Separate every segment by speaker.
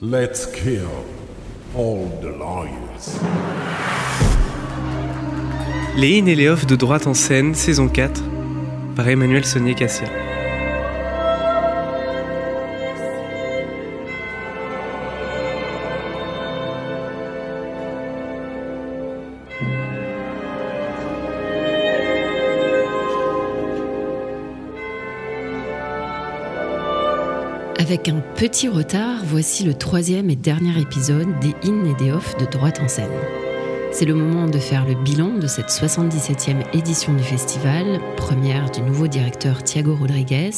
Speaker 1: Let's kill all the lawyers.
Speaker 2: Les in et les off de droite en scène, saison 4, par Emmanuel Sonnier
Speaker 3: Avec un petit retard, voici le troisième et dernier épisode des In et des Off de Droite en scène. C'est le moment de faire le bilan de cette 77e édition du festival, première du nouveau directeur Thiago Rodriguez,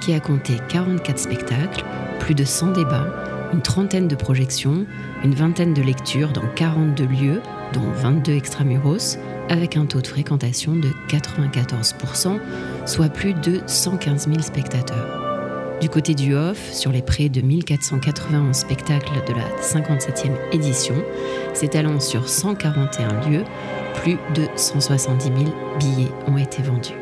Speaker 3: qui a compté 44 spectacles, plus de 100 débats, une trentaine de projections, une vingtaine de lectures dans 42 lieux, dont 22 extramuros, avec un taux de fréquentation de 94%, soit plus de 115 000 spectateurs. Du côté du off, sur les près de 1491 spectacles de la 57e édition, s'étalant sur 141 lieux, plus de 170 000 billets ont été vendus.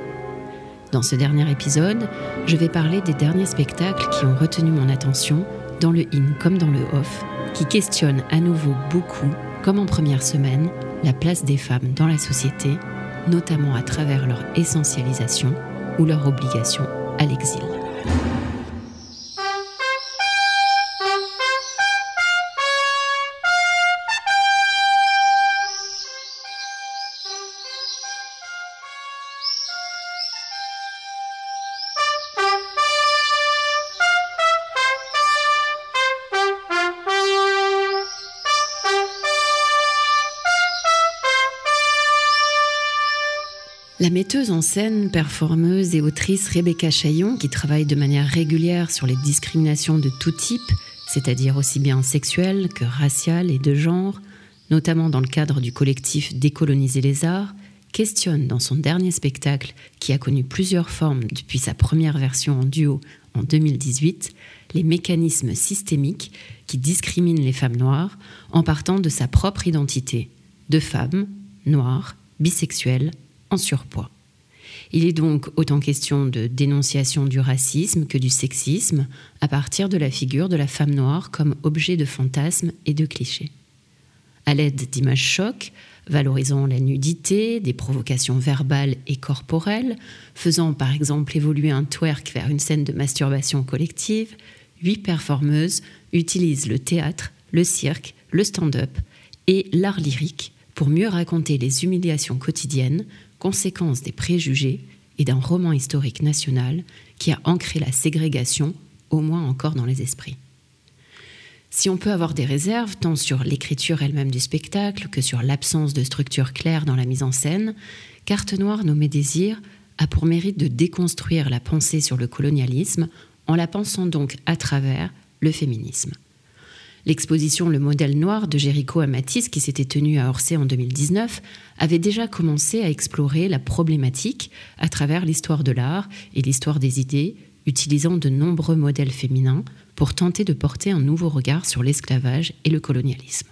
Speaker 3: Dans ce dernier épisode, je vais parler des derniers spectacles qui ont retenu mon attention, dans le in comme dans le off, qui questionnent à nouveau beaucoup, comme en première semaine, la place des femmes dans la société, notamment à travers leur essentialisation ou leur obligation à l'exil. La metteuse en scène, performeuse et autrice Rebecca Chaillon, qui travaille de manière régulière sur les discriminations de tout type, c'est-à-dire aussi bien sexuelles que raciales et de genre, notamment dans le cadre du collectif Décoloniser les arts, questionne dans son dernier spectacle, qui a connu plusieurs formes depuis sa première version en duo en 2018, les mécanismes systémiques qui discriminent les femmes noires en partant de sa propre identité de femme, noire, bisexuelle, en surpoids. Il est donc autant question de dénonciation du racisme que du sexisme à partir de la figure de la femme noire comme objet de fantasmes et de clichés. À l'aide d'images chocs, valorisant la nudité, des provocations verbales et corporelles, faisant par exemple évoluer un twerk vers une scène de masturbation collective, huit performeuses utilisent le théâtre, le cirque, le stand-up et l'art lyrique pour mieux raconter les humiliations quotidiennes, conséquence des préjugés et d'un roman historique national qui a ancré la ségrégation, au moins encore dans les esprits. Si on peut avoir des réserves tant sur l'écriture elle-même du spectacle que sur l'absence de structure claire dans la mise en scène, Carte Noire nommée Désir a pour mérite de déconstruire la pensée sur le colonialisme en la pensant donc à travers le féminisme. L'exposition Le modèle noir de Jéricho à Matisse, qui s'était tenue à Orsay en 2019, avait déjà commencé à explorer la problématique à travers l'histoire de l'art et l'histoire des idées, utilisant de nombreux modèles féminins pour tenter de porter un nouveau regard sur l'esclavage et le colonialisme.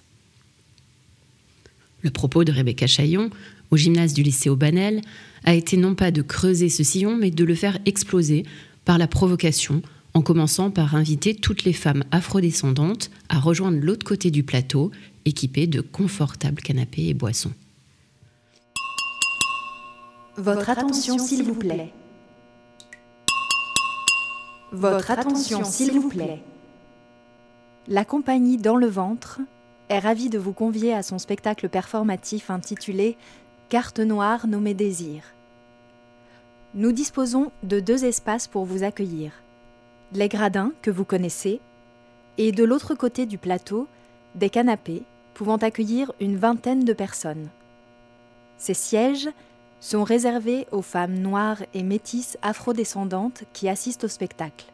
Speaker 3: Le propos de Rebecca Chaillon, au gymnase du lycée Aubanel, a été non pas de creuser ce sillon, mais de le faire exploser par la provocation en commençant par inviter toutes les femmes afrodescendantes à rejoindre l'autre côté du plateau, équipées de confortables canapés et boissons.
Speaker 4: Votre attention, s'il vous plaît. Votre attention, s'il vous plaît. La compagnie Dans le ventre est ravie de vous convier à son spectacle performatif intitulé Carte noire nommée Désir. Nous disposons de deux espaces pour vous accueillir les gradins que vous connaissez, et de l'autre côté du plateau, des canapés pouvant accueillir une vingtaine de personnes. Ces sièges sont réservés aux femmes noires et métisses afrodescendantes qui assistent au spectacle.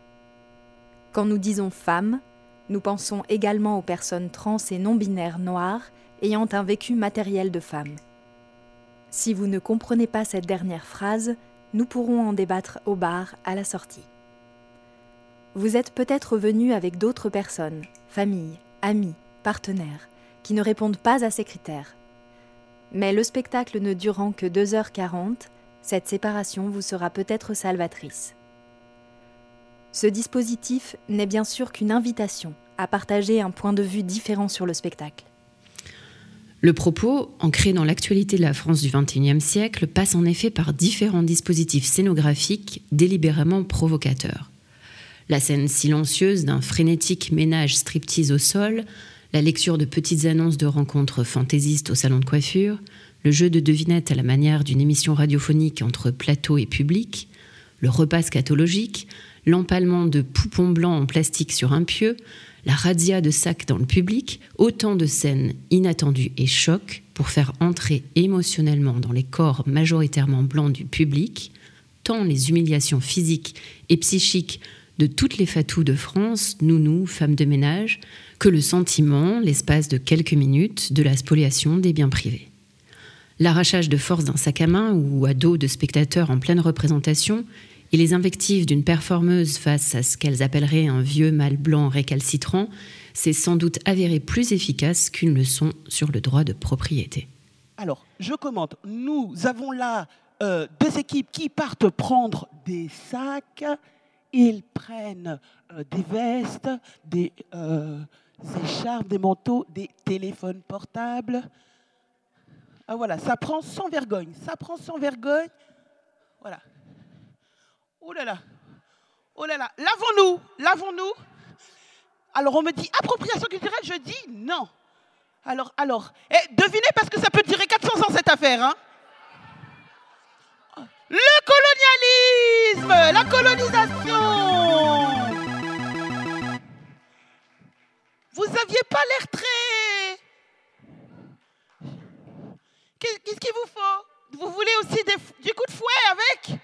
Speaker 4: Quand nous disons femmes, nous pensons également aux personnes trans et non-binaires noires ayant un vécu matériel de femme. Si vous ne comprenez pas cette dernière phrase, nous pourrons en débattre au bar à la sortie. Vous êtes peut-être venu avec d'autres personnes, familles, amis, partenaires, qui ne répondent pas à ces critères. Mais le spectacle ne durant que 2h40, cette séparation vous sera peut-être salvatrice. Ce dispositif n'est bien sûr qu'une invitation à partager un point de vue différent sur le spectacle.
Speaker 3: Le propos, ancré dans l'actualité de la France du XXIe siècle, passe en effet par différents dispositifs scénographiques délibérément provocateurs. La scène silencieuse d'un frénétique ménage striptease au sol, la lecture de petites annonces de rencontres fantaisistes au salon de coiffure, le jeu de devinettes à la manière d'une émission radiophonique entre plateau et public, le repas scatologique, l'empalement de poupons blancs en plastique sur un pieu, la razzia de sacs dans le public, autant de scènes inattendues et chocs pour faire entrer émotionnellement dans les corps majoritairement blancs du public, tant les humiliations physiques et psychiques de toutes les fatous de France, nounous, femmes de ménage, que le sentiment, l'espace de quelques minutes, de la spoliation des biens privés. L'arrachage de force d'un sac à main ou à dos de spectateurs en pleine représentation et les invectives d'une performeuse face à ce qu'elles appelleraient un vieux mâle blanc récalcitrant, c'est sans doute avéré plus efficace qu'une leçon sur le droit de propriété.
Speaker 5: Alors, je commente. Nous avons là euh, deux équipes qui partent prendre des sacs. Ils prennent euh, des vestes, des euh, écharpes, des manteaux, des téléphones portables. Ah voilà, ça prend sans vergogne. Ça prend sans vergogne. Voilà. Oh là là. Oh là là. Lavons-nous. Lavons-nous. Alors on me dit appropriation culturelle, je dis non. Alors, alors, eh, devinez parce que ça peut durer 400 ans cette affaire. Hein le colonialisme, la colonisation. Vous aviez pas l'air très... Qu'est-ce qu'il vous faut? Vous voulez aussi du coup de fouet avec?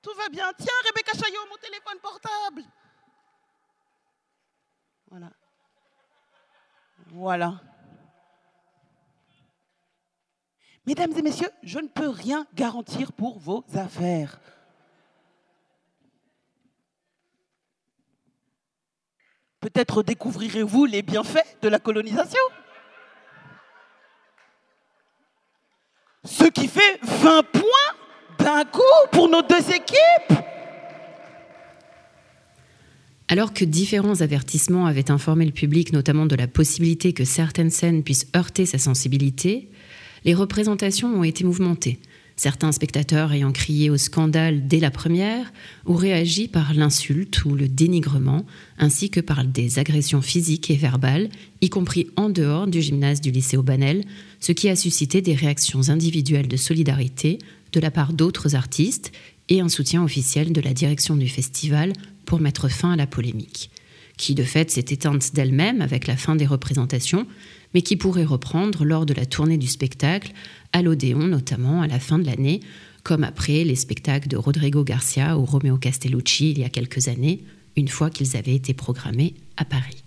Speaker 5: Tout va bien. Tiens, Rebecca Chaillot, mon téléphone portable. Voilà. Voilà. Mesdames et messieurs, je ne peux rien garantir pour vos affaires. Peut-être découvrirez-vous les bienfaits de la colonisation. Ce qui fait 20 points d'un coup pour nos deux équipes
Speaker 3: alors que différents avertissements avaient informé le public notamment de la possibilité que certaines scènes puissent heurter sa sensibilité, les représentations ont été mouvementées. Certains spectateurs ayant crié au scandale dès la première ou réagi par l'insulte ou le dénigrement, ainsi que par des agressions physiques et verbales, y compris en dehors du gymnase du lycée Aubanel, ce qui a suscité des réactions individuelles de solidarité de la part d'autres artistes et un soutien officiel de la direction du festival pour mettre fin à la polémique, qui de fait s'est éteinte d'elle-même avec la fin des représentations, mais qui pourrait reprendre lors de la tournée du spectacle, à l'Odéon notamment à la fin de l'année, comme après les spectacles de Rodrigo Garcia ou Romeo Castellucci il y a quelques années, une fois qu'ils avaient été programmés à Paris.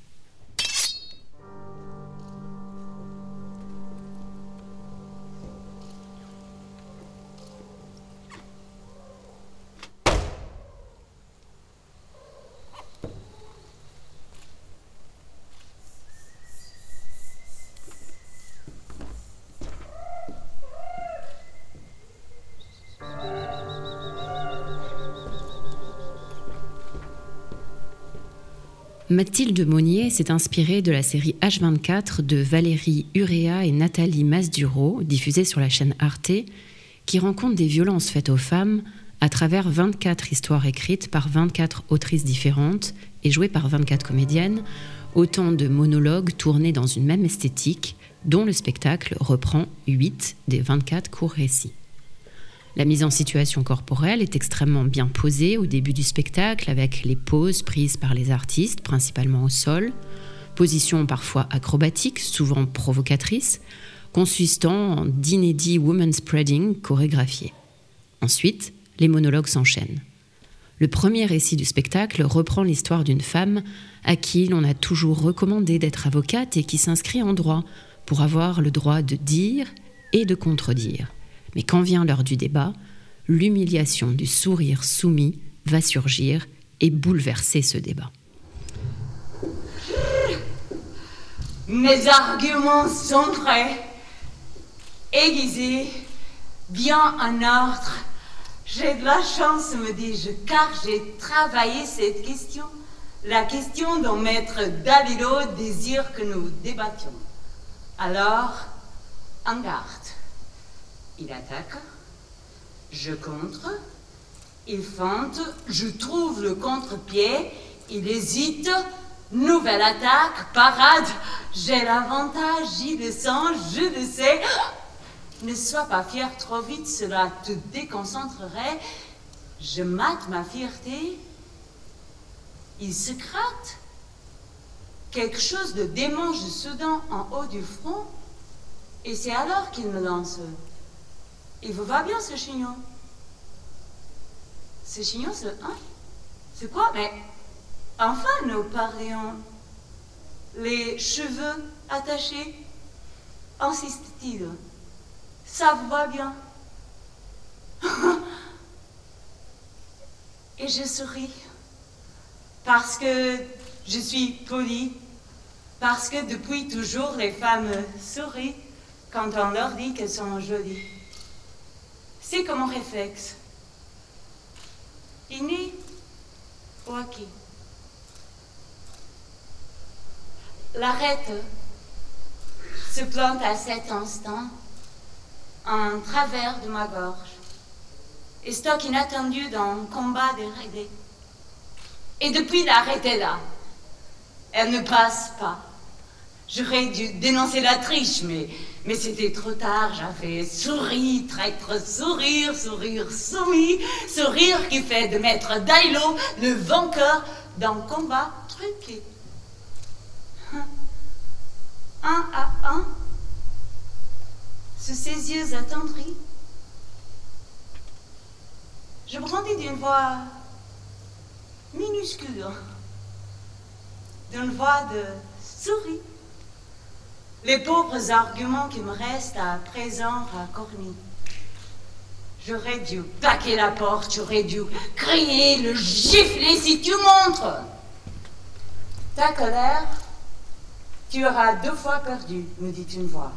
Speaker 3: Mathilde Monnier s'est inspirée de la série H24 de Valérie Urea et Nathalie Masduro, diffusée sur la chaîne Arte, qui rencontre des violences faites aux femmes à travers 24 histoires écrites par 24 autrices différentes et jouées par 24 comédiennes, autant de monologues tournés dans une même esthétique, dont le spectacle reprend 8 des 24 courts récits. La mise en situation corporelle est extrêmement bien posée au début du spectacle avec les poses prises par les artistes, principalement au sol, positions parfois acrobatiques, souvent provocatrices, consistant en d'inédits woman spreading chorégraphiés. Ensuite, les monologues s'enchaînent. Le premier récit du spectacle reprend l'histoire d'une femme à qui l'on a toujours recommandé d'être avocate et qui s'inscrit en droit pour avoir le droit de dire et de contredire. Mais quand vient l'heure du débat, l'humiliation du sourire soumis va surgir et bouleverser ce débat.
Speaker 6: Mes arguments sont prêts, aiguisés, bien en ordre. J'ai de la chance, me dis-je, car j'ai travaillé cette question la question dont maître Dalilo désire que nous débattions. Alors, en garde. Il attaque, je contre, il fente, je trouve le contre-pied, il hésite, nouvelle attaque, parade, j'ai l'avantage, j'y le je le sais. Ne sois pas fier trop vite, cela te déconcentrerait. Je mate ma fierté. Il se gratte. Quelque chose de démange soudain en haut du front. Et c'est alors qu'il me lance. Il vous va bien ce chignon? Ce chignon, c'est... Hein? C'est quoi? Mais enfin, nous parlions. Les cheveux attachés, insiste-t-il. Ça vous va bien? Et je souris. Parce que je suis polie. Parce que depuis toujours, les femmes sourient quand on leur dit qu'elles sont jolies. C'est comme un réflexe. Inné ou acquis. L'arrête se plante à cet instant en travers de ma gorge et stock inattendu dans le combat des Et depuis l'arrêter là, elle ne passe pas. J'aurais dû dénoncer la triche, mais, mais c'était trop tard. J'avais souri, traître, sourire, sourire soumis, sourire qui fait de Maître Dailo le vainqueur d'un combat truqué. Un à un, sous ses yeux attendris, je brandis d'une voix minuscule, d'une voix de souris, les pauvres arguments qui me restent à présent raccornis. J'aurais dû plaquer la porte, j'aurais dû crier, le gifler si tu montres. Ta colère, tu auras deux fois perdu, me dit une voix.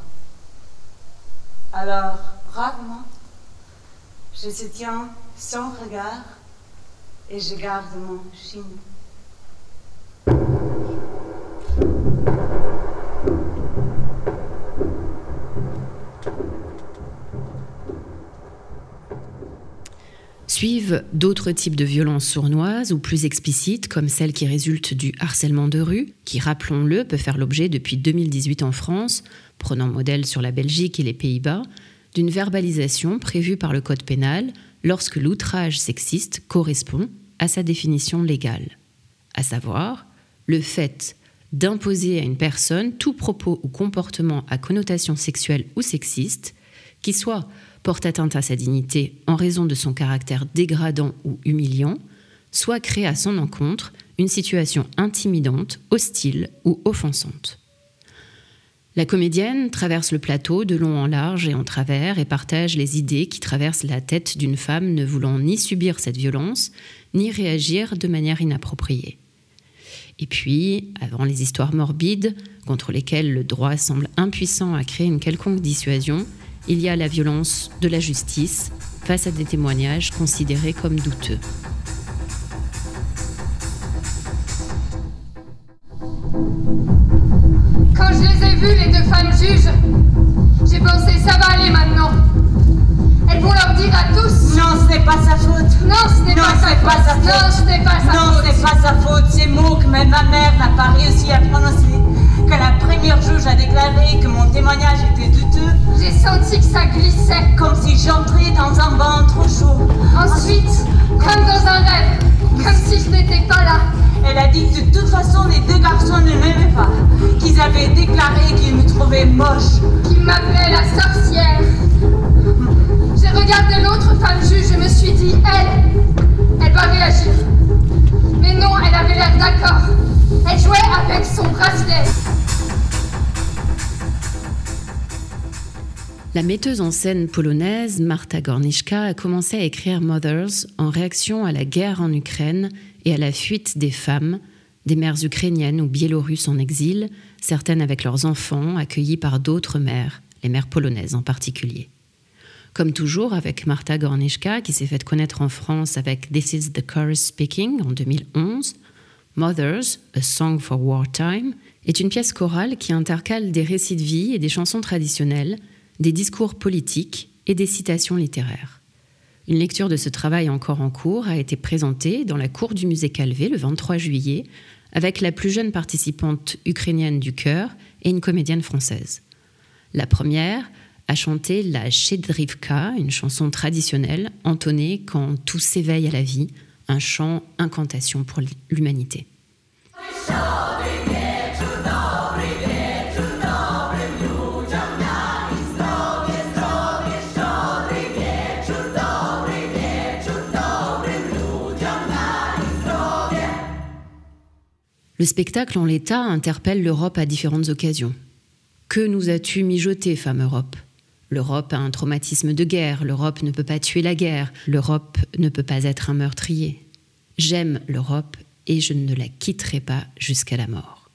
Speaker 6: Alors, rarement, je te tiens sans regard et je garde mon chignon.
Speaker 3: Suivent d'autres types de violences sournoises ou plus explicites, comme celles qui résultent du harcèlement de rue, qui, rappelons-le, peut faire l'objet depuis 2018 en France, prenant modèle sur la Belgique et les Pays-Bas, d'une verbalisation prévue par le Code pénal lorsque l'outrage sexiste correspond à sa définition légale, à savoir le fait d'imposer à une personne tout propos ou comportement à connotation sexuelle ou sexiste qui soit porte atteinte à sa dignité en raison de son caractère dégradant ou humiliant, soit crée à son encontre une situation intimidante, hostile ou offensante. La comédienne traverse le plateau de long en large et en travers et partage les idées qui traversent la tête d'une femme ne voulant ni subir cette violence, ni réagir de manière inappropriée. Et puis, avant les histoires morbides, contre lesquelles le droit semble impuissant à créer une quelconque dissuasion, il y a la violence de la justice face à des témoignages considérés comme douteux.
Speaker 7: Quand je les ai vues, les deux femmes juges, j'ai pensé ça va aller maintenant. Elles vont leur dire à tous.
Speaker 6: Non, ce n'est pas sa faute.
Speaker 7: Non, ce n'est pas, sa faute. Non, ce n'est pas sa
Speaker 6: non,
Speaker 7: faute.
Speaker 6: ce n'est pas sa faute. Ces mots que même ma mère n'a pas réussi à prononcer. Que la première juge a déclaré que mon témoignage était douteux.
Speaker 7: J'ai senti que ça glissait.
Speaker 6: Comme si j'entrais dans un bain trop chaud.
Speaker 7: Ensuite, comme dans un rêve, comme si je n'étais pas là.
Speaker 6: Elle a dit que de toute façon, les deux garçons ne m'aimaient pas. Qu'ils avaient déclaré qu'ils me trouvaient moche.
Speaker 7: Qui m'appelait la sorcière.
Speaker 3: La metteuse en scène polonaise Marta Gorniszka a commencé à écrire Mothers en réaction à la guerre en Ukraine et à la fuite des femmes, des mères ukrainiennes ou biélorusses en exil, certaines avec leurs enfants accueillis par d'autres mères, les mères polonaises en particulier. Comme toujours avec Marta Gorniszka, qui s'est faite connaître en France avec This is the Chorus Speaking en 2011, Mothers, A Song for Wartime, est une pièce chorale qui intercale des récits de vie et des chansons traditionnelles, des discours politiques et des citations littéraires. Une lecture de ce travail encore en cours a été présentée dans la cour du musée Calvé le 23 juillet avec la plus jeune participante ukrainienne du chœur et une comédienne française. La première a chanté la Shedrivka, une chanson traditionnelle entonnée quand tout s'éveille à la vie, un chant incantation pour l'humanité. Le spectacle en l'état interpelle l'Europe à différentes occasions. Que nous as-tu mijoté, femme Europe? L'Europe a un traumatisme de guerre, l'Europe ne peut pas tuer la guerre, l'Europe ne peut pas être un meurtrier. J'aime l'Europe et je ne la quitterai pas jusqu'à la mort.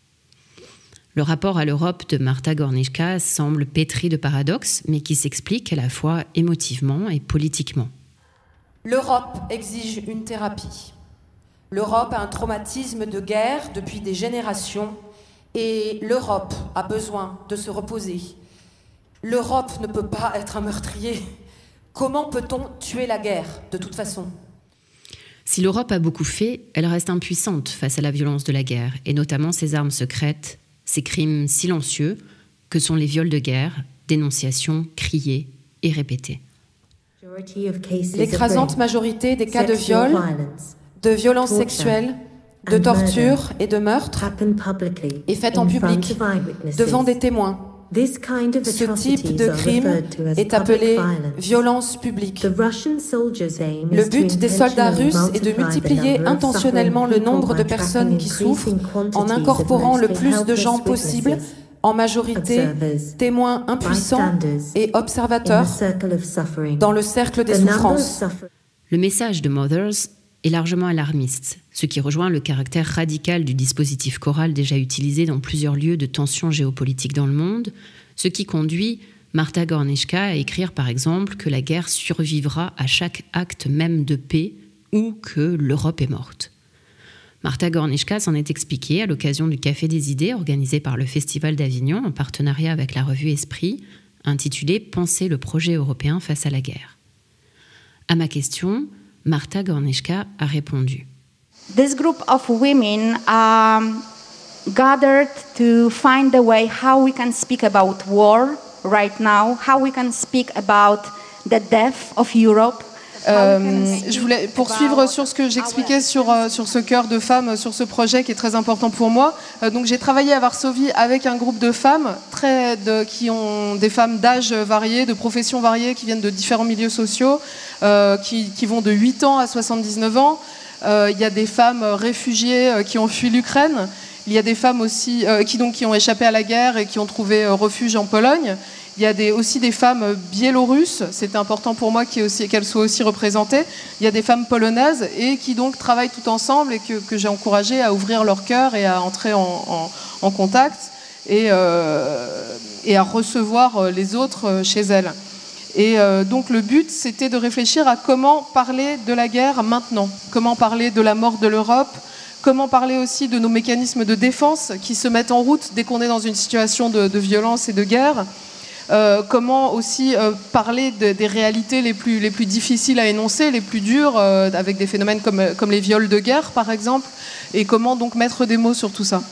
Speaker 3: Le rapport à l'Europe de Martha Gornichka semble pétri de paradoxes, mais qui s'explique à la fois émotivement et politiquement.
Speaker 8: L'Europe exige une thérapie. L'Europe a un traumatisme de guerre depuis des générations et l'Europe a besoin de se reposer. L'Europe ne peut pas être un meurtrier. Comment peut-on tuer la guerre de toute façon?
Speaker 3: Si l'Europe a beaucoup fait, elle reste impuissante face à la violence de la guerre, et notamment ses armes secrètes, ses crimes silencieux, que sont les viols de guerre, dénonciations criées et répétées.
Speaker 8: L'écrasante majorité des cas de viol de violences sexuelles, de torture et de meurtre est faite en public, devant des témoins. Ce type de crime est appelé violence publique. Le but des soldats russes est de multiplier intentionnellement le nombre de personnes qui souffrent en incorporant le plus de gens possible, en majorité témoins impuissants et observateurs, dans le cercle des souffrances.
Speaker 3: Le message de Mothers est largement alarmiste, ce qui rejoint le caractère radical du dispositif choral déjà utilisé dans plusieurs lieux de tensions géopolitiques dans le monde, ce qui conduit Martha Gornichka à écrire par exemple que la guerre survivra à chaque acte même de paix ou que l'Europe est morte. Martha Gornichka s'en est expliquée à l'occasion du Café des idées organisé par le Festival d'Avignon en partenariat avec la revue Esprit, intitulé Penser le projet européen face à la guerre. À ma question, Marta Gornichka a répondu.
Speaker 9: This group of women um, gathered to find a way how we can speak about war right now, how we can speak about the death of Europe,
Speaker 10: euh, je voulais poursuivre sur ce que j'expliquais sur, euh, sur ce cœur de femmes, sur ce projet qui est très important pour moi. Euh, donc j'ai travaillé à Varsovie avec un groupe de femmes très de, qui ont des femmes d'âge variés, de professions variées, qui viennent de différents milieux sociaux, qui, qui, vont de 8 ans à 79 ans. Il y a des femmes réfugiées qui ont fui l'Ukraine. Il y a des femmes aussi qui, donc, qui ont échappé à la guerre et qui ont trouvé refuge en Pologne. Il y a aussi des femmes biélorusses, c'était important pour moi qu'elles soient aussi représentées. Il y a des femmes polonaises et qui donc travaillent tout ensemble et que, j'ai encouragé à ouvrir leur cœur et à entrer en, contact et, euh, et, à recevoir les autres chez elles. Et euh, donc le but, c'était de réfléchir à comment parler de la guerre maintenant, comment parler de la mort de l'Europe, comment parler aussi de nos mécanismes de défense qui se mettent en route dès qu'on est dans une situation de violence et de guerre. Euh, comment aussi euh, parler des réalités les plus, les plus difficiles à énoncer, les plus dures, euh, avec des phénomènes comme, comme les viols de guerre, par exemple, et comment donc mettre des mots sur tout ça?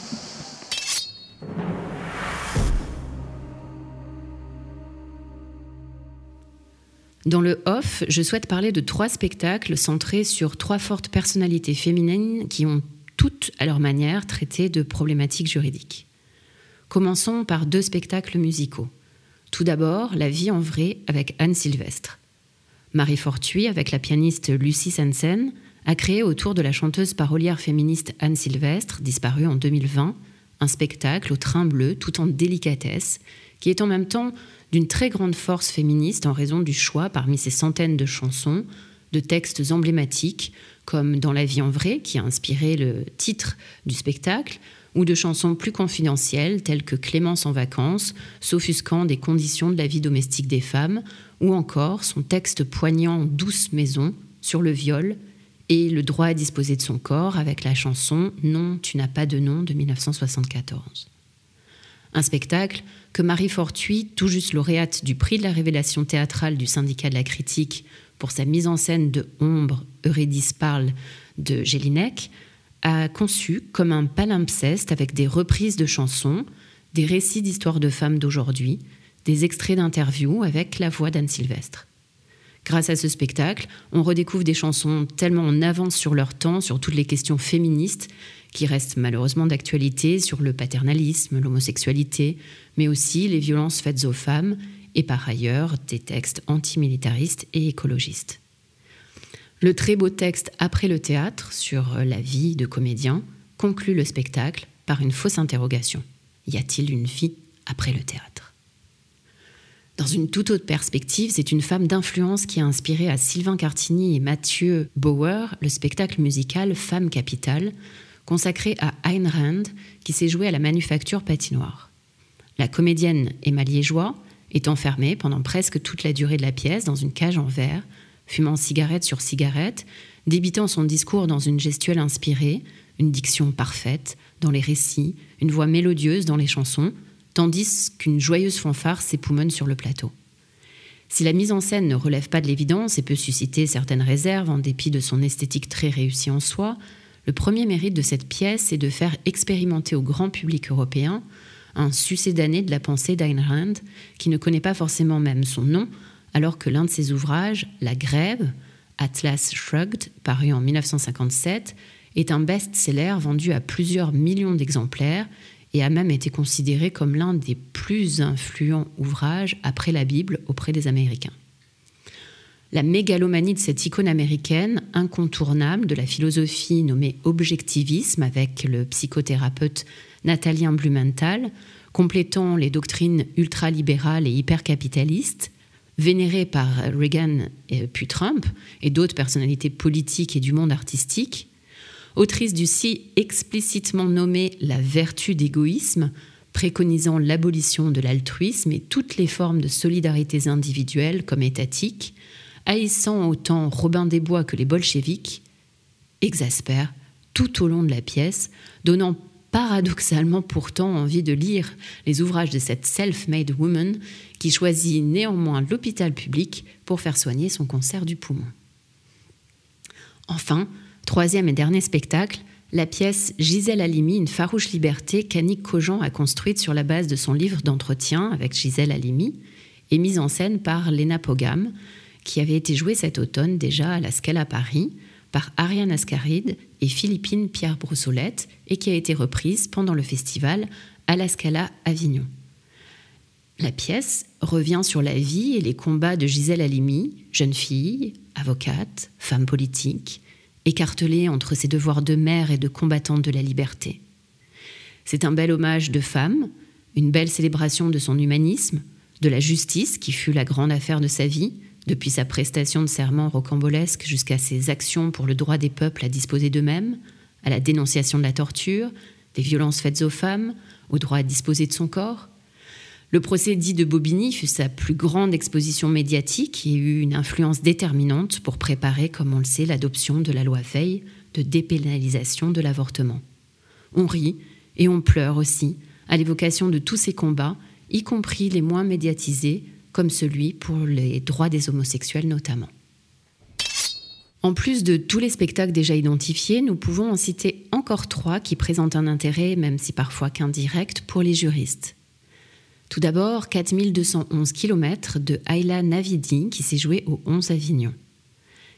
Speaker 3: Dans le off, je souhaite parler de trois spectacles centrés sur trois fortes personnalités féminines qui ont toutes, à leur manière, traité de problématiques juridiques. Commençons par deux spectacles musicaux. Tout d'abord, La vie en vrai avec Anne Sylvestre. Marie Fortuit, avec la pianiste Lucie Sensen, a créé autour de la chanteuse parolière féministe Anne Sylvestre, disparue en 2020, un spectacle au train bleu tout en délicatesse, qui est en même temps d'une très grande force féministe en raison du choix parmi ces centaines de chansons de textes emblématiques comme Dans la vie en vrai, qui a inspiré le titre du spectacle, ou de chansons plus confidentielles telles que Clémence en vacances, s'offusquant des conditions de la vie domestique des femmes, ou encore son texte poignant Douce maison sur le viol et le droit à disposer de son corps avec la chanson Non, tu n'as pas de nom de 1974. Un spectacle que Marie Fortuit, tout juste lauréate du prix de la révélation théâtrale du syndicat de la critique pour sa mise en scène de Ombre, Eurydice parle de Gélinec, a conçu comme un palimpseste avec des reprises de chansons, des récits d'histoires de femmes d'aujourd'hui, des extraits d'interviews avec la voix d'Anne Sylvestre. Grâce à ce spectacle, on redécouvre des chansons tellement en avance sur leur temps, sur toutes les questions féministes, qui restent malheureusement d'actualité, sur le paternalisme, l'homosexualité, mais aussi les violences faites aux femmes, et par ailleurs des textes antimilitaristes et écologistes. Le très beau texte Après le théâtre sur la vie de comédien conclut le spectacle par une fausse interrogation. Y a-t-il une vie après le théâtre? Dans une toute autre perspective, c'est une femme d'influence qui a inspiré à Sylvain Cartini et Mathieu Bauer le spectacle musical Femme capitale, consacré à Ayn Rand, qui s'est joué à la manufacture patinoire. La comédienne Emma Liégeois est enfermée pendant presque toute la durée de la pièce dans une cage en verre, fumant cigarette sur cigarette, débitant son discours dans une gestuelle inspirée, une diction parfaite dans les récits, une voix mélodieuse dans les chansons, tandis qu'une joyeuse fanfare s'époumonne sur le plateau. Si la mise en scène ne relève pas de l'évidence et peut susciter certaines réserves en dépit de son esthétique très réussie en soi, le premier mérite de cette pièce est de faire expérimenter au grand public européen un succédané de la pensée d'Ayn Rand, qui ne connaît pas forcément même son nom, alors que l'un de ses ouvrages, La Grève, Atlas Shrugged, paru en 1957, est un best-seller vendu à plusieurs millions d'exemplaires et a même été considéré comme l'un des plus influents ouvrages après la Bible auprès des Américains. La mégalomanie de cette icône américaine, incontournable de la philosophie nommée objectivisme avec le psychothérapeute Nathalien Blumenthal, complétant les doctrines ultralibérales et hypercapitalistes, vénérées par Reagan puis Trump et d'autres personnalités politiques et du monde artistique, autrice du si explicitement nommé La vertu d'égoïsme, préconisant l'abolition de l'altruisme et toutes les formes de solidarités individuelles comme étatiques, haïssant autant Robin des Bois que les bolcheviks, exaspère tout au long de la pièce, donnant paradoxalement pourtant envie de lire les ouvrages de cette self-made woman qui choisit néanmoins l'hôpital public pour faire soigner son cancer du poumon. Enfin, Troisième et dernier spectacle, la pièce Gisèle Halimi, une farouche liberté qu'Annick Cogent a construite sur la base de son livre d'entretien avec Gisèle Halimi, est mise en scène par Lena Pogam, qui avait été jouée cet automne déjà à la Scala Paris par Ariane Ascaride et Philippine Pierre Broussolette et qui a été reprise pendant le festival à la Scala Avignon. La pièce revient sur la vie et les combats de Gisèle Halimi, jeune fille, avocate, femme politique, écartelée entre ses devoirs de mère et de combattante de la liberté. C'est un bel hommage de femme, une belle célébration de son humanisme, de la justice qui fut la grande affaire de sa vie, depuis sa prestation de serment rocambolesque jusqu'à ses actions pour le droit des peuples à disposer d'eux-mêmes, à la dénonciation de la torture, des violences faites aux femmes, au droit à disposer de son corps, le procès dit de Bobigny fut sa plus grande exposition médiatique et eut une influence déterminante pour préparer, comme on le sait, l'adoption de la loi Veil de dépénalisation de l'avortement. On rit et on pleure aussi à l'évocation de tous ces combats, y compris les moins médiatisés, comme celui pour les droits des homosexuels notamment. En plus de tous les spectacles déjà identifiés, nous pouvons en citer encore trois qui présentent un intérêt, même si parfois qu'indirect, pour les juristes. Tout d'abord, 4211 km de Ayla Navidi qui s'est joué au 11 Avignon.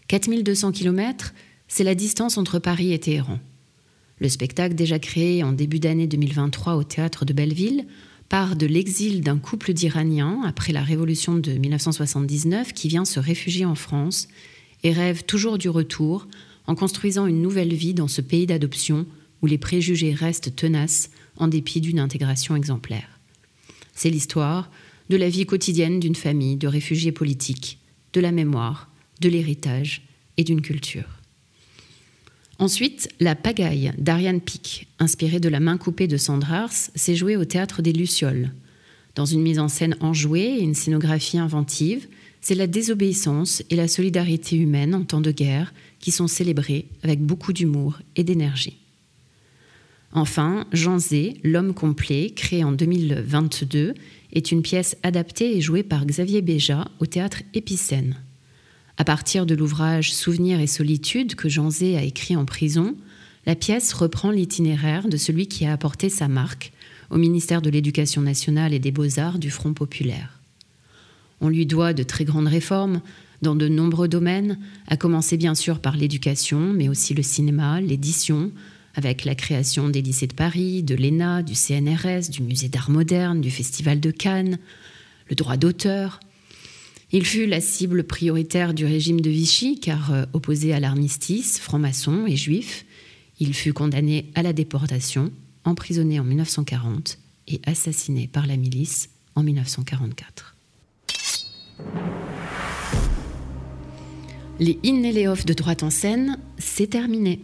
Speaker 3: 4200 km, c'est la distance entre Paris et Téhéran. Le spectacle, déjà créé en début d'année 2023 au théâtre de Belleville, part de l'exil d'un couple d'Iraniens après la révolution de 1979 qui vient se réfugier en France et rêve toujours du retour en construisant une nouvelle vie dans ce pays d'adoption où les préjugés restent tenaces en dépit d'une intégration exemplaire. C'est l'histoire de la vie quotidienne d'une famille de réfugiés politiques, de la mémoire, de l'héritage et d'une culture. Ensuite, La pagaille d'Ariane Pic, inspirée de La main coupée de Sandrars, s'est jouée au théâtre des Lucioles. Dans une mise en scène enjouée et une scénographie inventive, c'est la désobéissance et la solidarité humaine en temps de guerre qui sont célébrées avec beaucoup d'humour et d'énergie. Enfin, Jean Zé, L'homme complet, créé en 2022, est une pièce adaptée et jouée par Xavier Béja au théâtre Épicène. À partir de l'ouvrage Souvenirs et solitude que Jean Zé a écrit en prison, la pièce reprend l'itinéraire de celui qui a apporté sa marque au ministère de l'Éducation nationale et des beaux-arts du Front populaire. On lui doit de très grandes réformes dans de nombreux domaines, à commencer bien sûr par l'éducation, mais aussi le cinéma, l'édition, avec la création des lycées de Paris, de l'ENA, du CNRS, du Musée d'art moderne, du Festival de Cannes, le droit d'auteur. Il fut la cible prioritaire du régime de Vichy, car euh, opposé à l'armistice, franc-maçon et juif, il fut condamné à la déportation, emprisonné en 1940 et assassiné par la milice en 1944. Les in et les off de droite en scène, c'est terminé.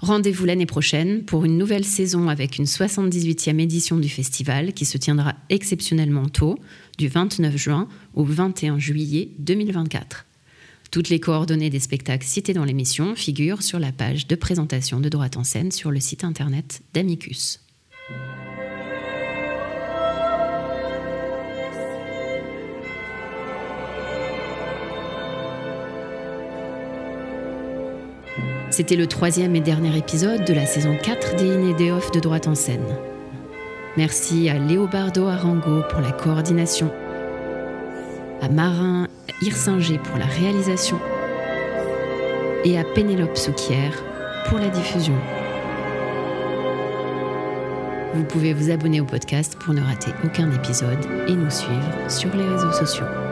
Speaker 3: Rendez-vous l'année prochaine pour une nouvelle saison avec une 78e édition du festival qui se tiendra exceptionnellement tôt, du 29 juin au 21 juillet 2024. Toutes les coordonnées des spectacles cités dans l'émission figurent sur la page de présentation de droite en scène sur le site internet d'Amicus. C'était le troisième et dernier épisode de la saison 4 des In Off de Droite en scène. Merci à Léobardo Arango pour la coordination, à Marin Hirsinger pour la réalisation et à Pénélope Souquière pour la diffusion. Vous pouvez vous abonner au podcast pour ne rater aucun épisode et nous suivre sur les réseaux sociaux.